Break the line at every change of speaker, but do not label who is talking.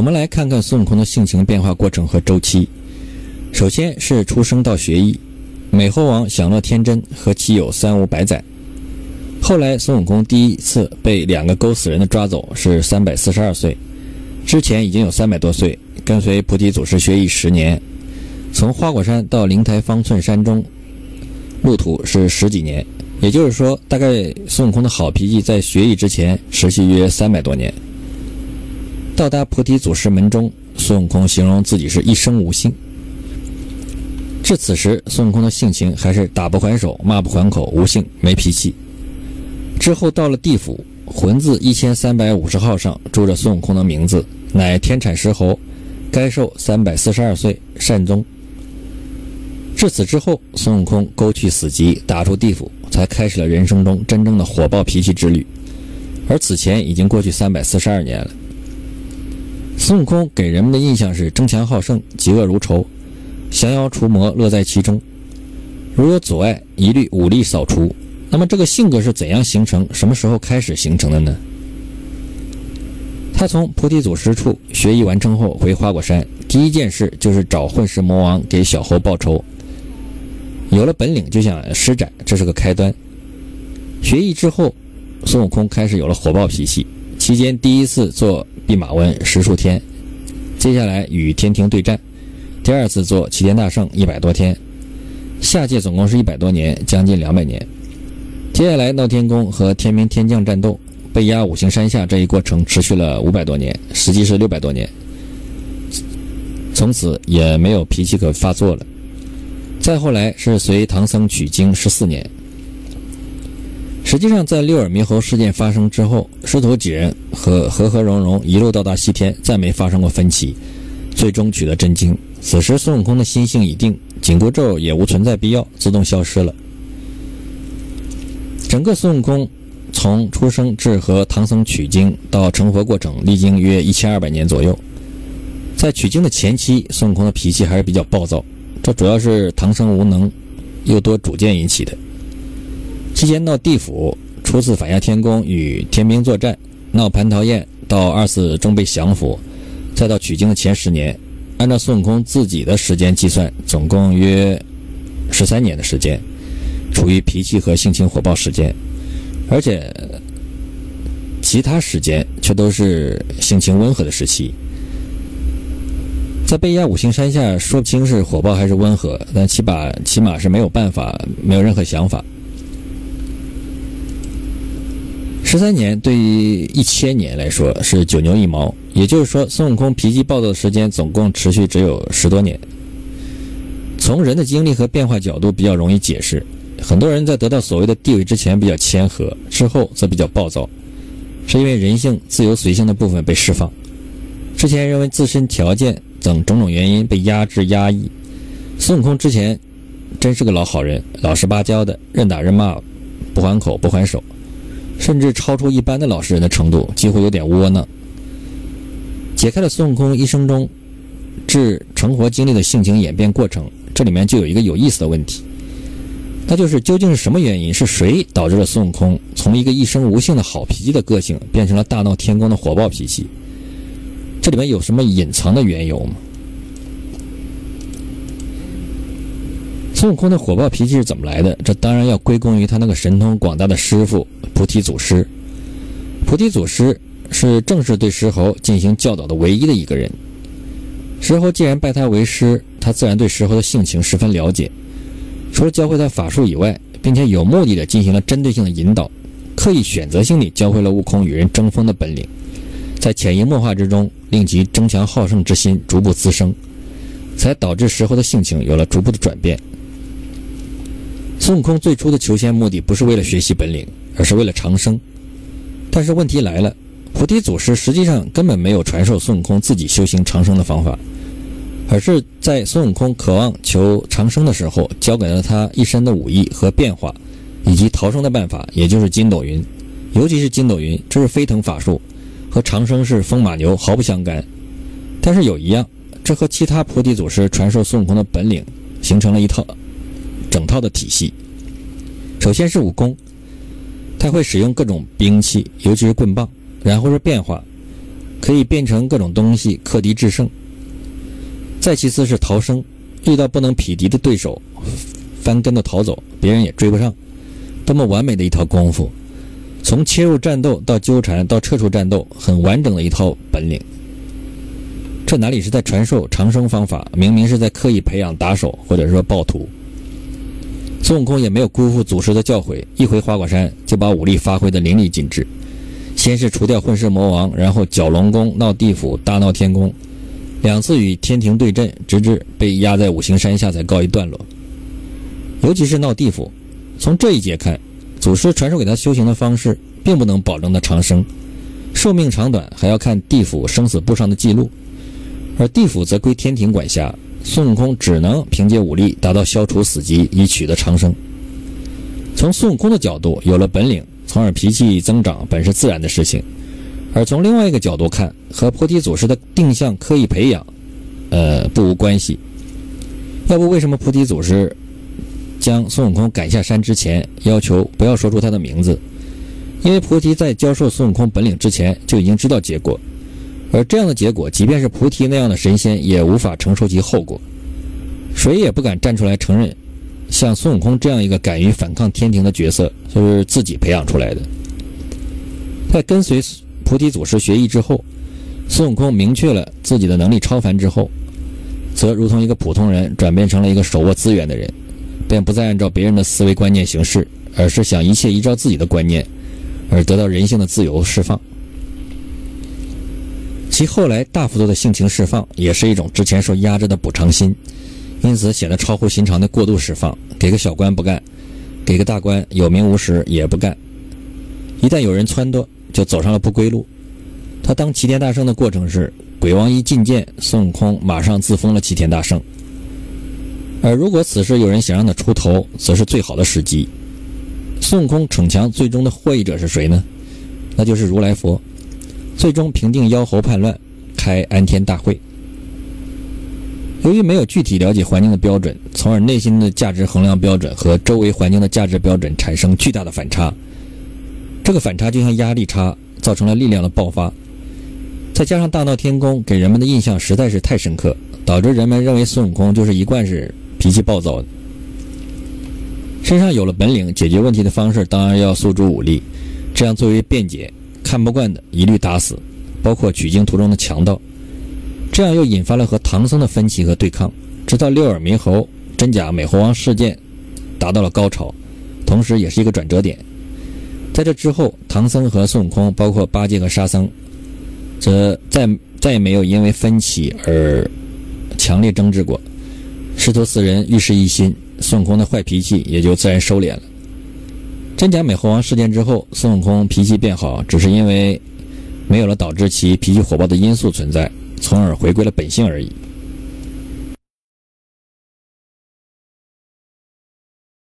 我们来看看孙悟空的性情变化过程和周期。首先是出生到学艺，美猴王享乐天真，和其有三五百载。后来孙悟空第一次被两个勾死人的抓走是三百四十二岁，之前已经有三百多岁，跟随菩提祖师学艺十年，从花果山到灵台方寸山中，路途是十几年。也就是说，大概孙悟空的好脾气在学艺之前持续约三百多年。到达菩提祖师门中，孙悟空形容自己是一生无性。至此时，孙悟空的性情还是打不还手、骂不还口、无性没脾气。之后到了地府，魂字一千三百五十号上住着孙悟空的名字，乃天产石猴，该寿三百四十二岁，善终。至此之后，孙悟空勾去死籍，打出地府。才开始了人生中真正的火爆脾气之旅，而此前已经过去三百四十二年了。孙悟空给人们的印象是争强好胜、嫉恶如仇、降妖除魔，乐在其中。如有阻碍，一律武力扫除。那么这个性格是怎样形成？什么时候开始形成的呢？他从菩提祖师处学艺完成后，回花果山，第一件事就是找混世魔王给小猴报仇。有了本领就想施展，这是个开端。学艺之后，孙悟空开始有了火爆脾气。期间第一次做弼马温十数天，接下来与天庭对战，第二次做齐天大圣一百多天，下界总共是一百多年，将近两百年。接下来闹天宫和天明天将战斗，被压五行山下这一过程持续了五百多年，实际是六百多年。从此也没有脾气可发作了。再后来是随唐僧取经十四年。实际上，在六耳猕猴事件发生之后，师徒几人和和和融融一路到达西天，再没发生过分歧，最终取得真经。此时孙悟空的心性已定，紧箍咒也无存在必要，自动消失了。整个孙悟空从出生至和唐僧取经到成佛过程，历经约一千二百年左右。在取经的前期，孙悟空的脾气还是比较暴躁。这主要是唐僧无能，又多主见引起的。期间闹地府，初次反压天宫与天兵作战，闹蟠桃宴，到二次终被降服，再到取经的前十年，按照孙悟空自己的时间计算，总共约十三年的时间，处于脾气和性情火爆时间，而且其他时间却都是性情温和的时期。在被压五行山下，说不清是火爆还是温和，但起码起码是没有办法，没有任何想法。十三年对于一千年来说是九牛一毛，也就是说，孙悟空脾气暴躁的时间总共持续只有十多年。从人的经历和变化角度比较容易解释，很多人在得到所谓的地位之前比较谦和，之后则比较暴躁，是因为人性自由随性的部分被释放。之前认为自身条件。等种种原因被压制压抑，孙悟空之前真是个老好人，老实巴交的，任打任骂，不还口不还手，甚至超出一般的老实人的程度，几乎有点窝囊。解开了孙悟空一生中至成活经历的性情演变过程，这里面就有一个有意思的问题，那就是究竟是什么原因，是谁导致了孙悟空从一个一生无性的好脾气的个性，变成了大闹天宫的火爆脾气？这里面有什么隐藏的缘由吗？孙悟空的火爆脾气是怎么来的？这当然要归功于他那个神通广大的师傅菩提祖师。菩提祖师是正式对石猴进行教导的唯一的一个人。石猴既然拜他为师，他自然对石猴的性情十分了解。除了教会他法术以外，并且有目的的进行了针对性的引导，刻意选择性地教会了悟空与人争锋的本领。在潜移默化之中，令其争强好胜之心逐步滋生，才导致石猴的性情有了逐步的转变。孙悟空最初的求仙目的不是为了学习本领，而是为了长生。但是问题来了，菩提祖师实际上根本没有传授孙悟空自己修行长生的方法，而是在孙悟空渴望求长生的时候，教给了他一身的武艺和变化，以及逃生的办法，也就是筋斗云。尤其是筋斗云，这是飞腾法术。和长生是风马牛毫不相干，但是有一样，这和其他菩提祖师传授孙悟空的本领形成了一套整套的体系。首先是武功，他会使用各种兵器，尤其是棍棒，然后是变化，可以变成各种东西克敌制胜。再其次是逃生，遇到不能匹敌的对手，翻跟头逃走，别人也追不上。多么完美的一套功夫！从切入战斗到纠缠到撤出战斗，很完整的一套本领。这哪里是在传授长生方法？明明是在刻意培养打手或者说暴徒。孙悟空也没有辜负祖师的教诲，一回花果山就把武力发挥的淋漓尽致。先是除掉混世魔王，然后搅龙宫、闹地府、大闹天宫，两次与天庭对阵，直至被压在五行山下才告一段落。尤其是闹地府，从这一节看，祖师传授给他修行的方式，并不能保证他长生，寿命长短还要看地府生死簿上的记录，而地府则归天庭管辖，孙悟空只能凭借武力达到消除死机，以取得长生。从孙悟空的角度，有了本领。从而脾气增长本是自然的事情，而从另外一个角度看，和菩提祖师的定向刻意培养，呃，不无关系。要不为什么菩提祖师将孙悟空赶下山之前，要求不要说出他的名字？因为菩提在教授孙悟空本领之前就已经知道结果，而这样的结果，即便是菩提那样的神仙也无法承受其后果，谁也不敢站出来承认。像孙悟空这样一个敢于反抗天庭的角色，就是自己培养出来的。在跟随菩提祖师学艺之后，孙悟空明确了自己的能力超凡之后，则如同一个普通人转变成了一个手握资源的人，便不再按照别人的思维观念行事，而是想一切依照自己的观念，而得到人性的自由释放。其后来大幅度的性情释放，也是一种之前受压制的补偿心。因此显得超乎寻常的过度释放，给个小官不干，给个大官有名无实也不干。一旦有人撺掇，就走上了不归路。他当齐天大圣的过程是，鬼王一觐见孙悟空，马上自封了齐天大圣。而如果此时有人想让他出头，则是最好的时机。孙悟空逞强最终的获益者是谁呢？那就是如来佛，最终平定妖猴叛乱，开安天大会。由于没有具体了解环境的标准，从而内心的价值衡量标准和周围环境的价值标准产生巨大的反差。这个反差就像压力差，造成了力量的爆发。再加上大闹天宫给人们的印象实在是太深刻，导致人们认为孙悟空就是一贯是脾气暴躁的。身上有了本领，解决问题的方式当然要诉诸武力，这样作为辩解，看不惯的一律打死，包括取经途中的强盗。这样又引发了和唐僧的分歧和对抗，直到六耳猕猴真假美猴王事件达到了高潮，同时也是一个转折点。在这之后，唐僧和孙悟空，包括八戒和沙僧，则再再也没有因为分歧而强烈争执过。师徒四人遇事一心，孙悟空的坏脾气也就自然收敛了。真假美猴王事件之后，孙悟空脾气变好，只是因为没有了导致其脾气火爆的因素存在。从而回归了本性而已。